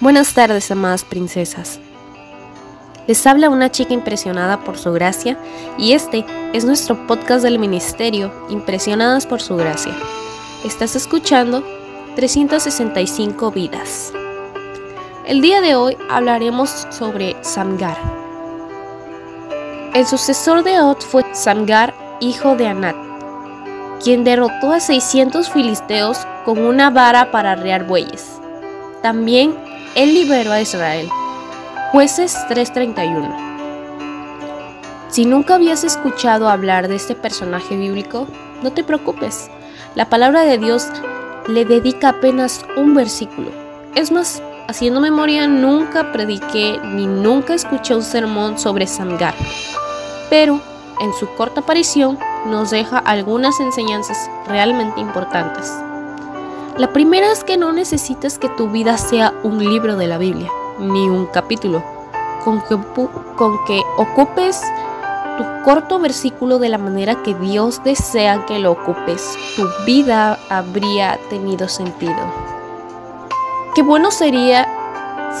Buenas tardes, amadas princesas. Les habla una chica impresionada por su gracia y este es nuestro podcast del ministerio Impresionadas por su gracia. Estás escuchando 365 vidas. El día de hoy hablaremos sobre Samgar. El sucesor de Ot fue Samgar, hijo de Anat, quien derrotó a 600 filisteos con una vara para arrear bueyes. También él liberó a Israel. Jueces 3:31. Si nunca habías escuchado hablar de este personaje bíblico, no te preocupes. La palabra de Dios le dedica apenas un versículo. Es más, haciendo memoria, nunca prediqué ni nunca escuché un sermón sobre Samgar. Pero en su corta aparición nos deja algunas enseñanzas realmente importantes. La primera es que no necesitas que tu vida sea un libro de la Biblia, ni un capítulo. Con que, con que ocupes tu corto versículo de la manera que Dios desea que lo ocupes, tu vida habría tenido sentido. Qué bueno sería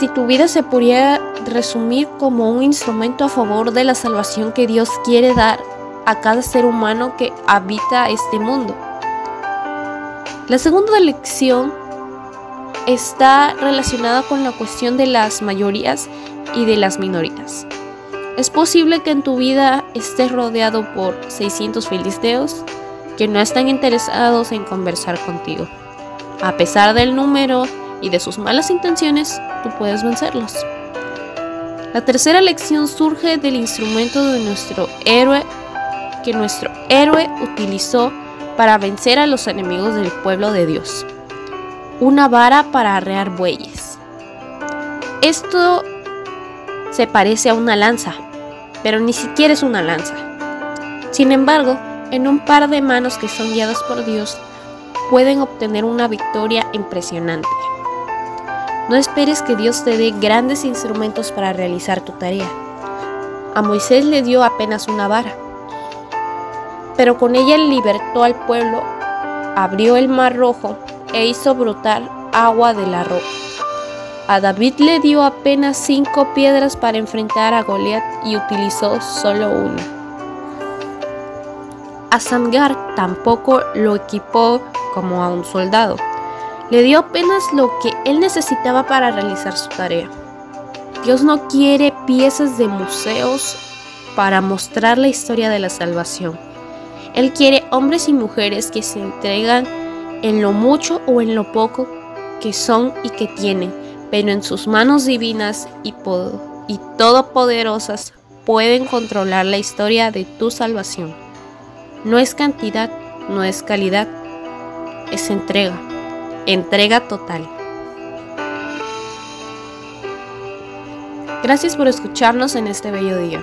si tu vida se pudiera resumir como un instrumento a favor de la salvación que Dios quiere dar a cada ser humano que habita este mundo. La segunda lección está relacionada con la cuestión de las mayorías y de las minorías. Es posible que en tu vida estés rodeado por 600 filisteos que no están interesados en conversar contigo. A pesar del número y de sus malas intenciones, tú puedes vencerlos. La tercera lección surge del instrumento de nuestro héroe que nuestro héroe utilizó para vencer a los enemigos del pueblo de Dios. Una vara para arrear bueyes. Esto se parece a una lanza, pero ni siquiera es una lanza. Sin embargo, en un par de manos que son guiadas por Dios, pueden obtener una victoria impresionante. No esperes que Dios te dé grandes instrumentos para realizar tu tarea. A Moisés le dio apenas una vara pero con ella libertó al pueblo, abrió el mar rojo e hizo brotar agua de la roca. A David le dio apenas cinco piedras para enfrentar a Goliat y utilizó solo una. A Sangar tampoco lo equipó como a un soldado. Le dio apenas lo que él necesitaba para realizar su tarea. Dios no quiere piezas de museos para mostrar la historia de la salvación. Él quiere hombres y mujeres que se entregan en lo mucho o en lo poco que son y que tienen, pero en sus manos divinas y, y todopoderosas pueden controlar la historia de tu salvación. No es cantidad, no es calidad, es entrega, entrega total. Gracias por escucharnos en este bello día.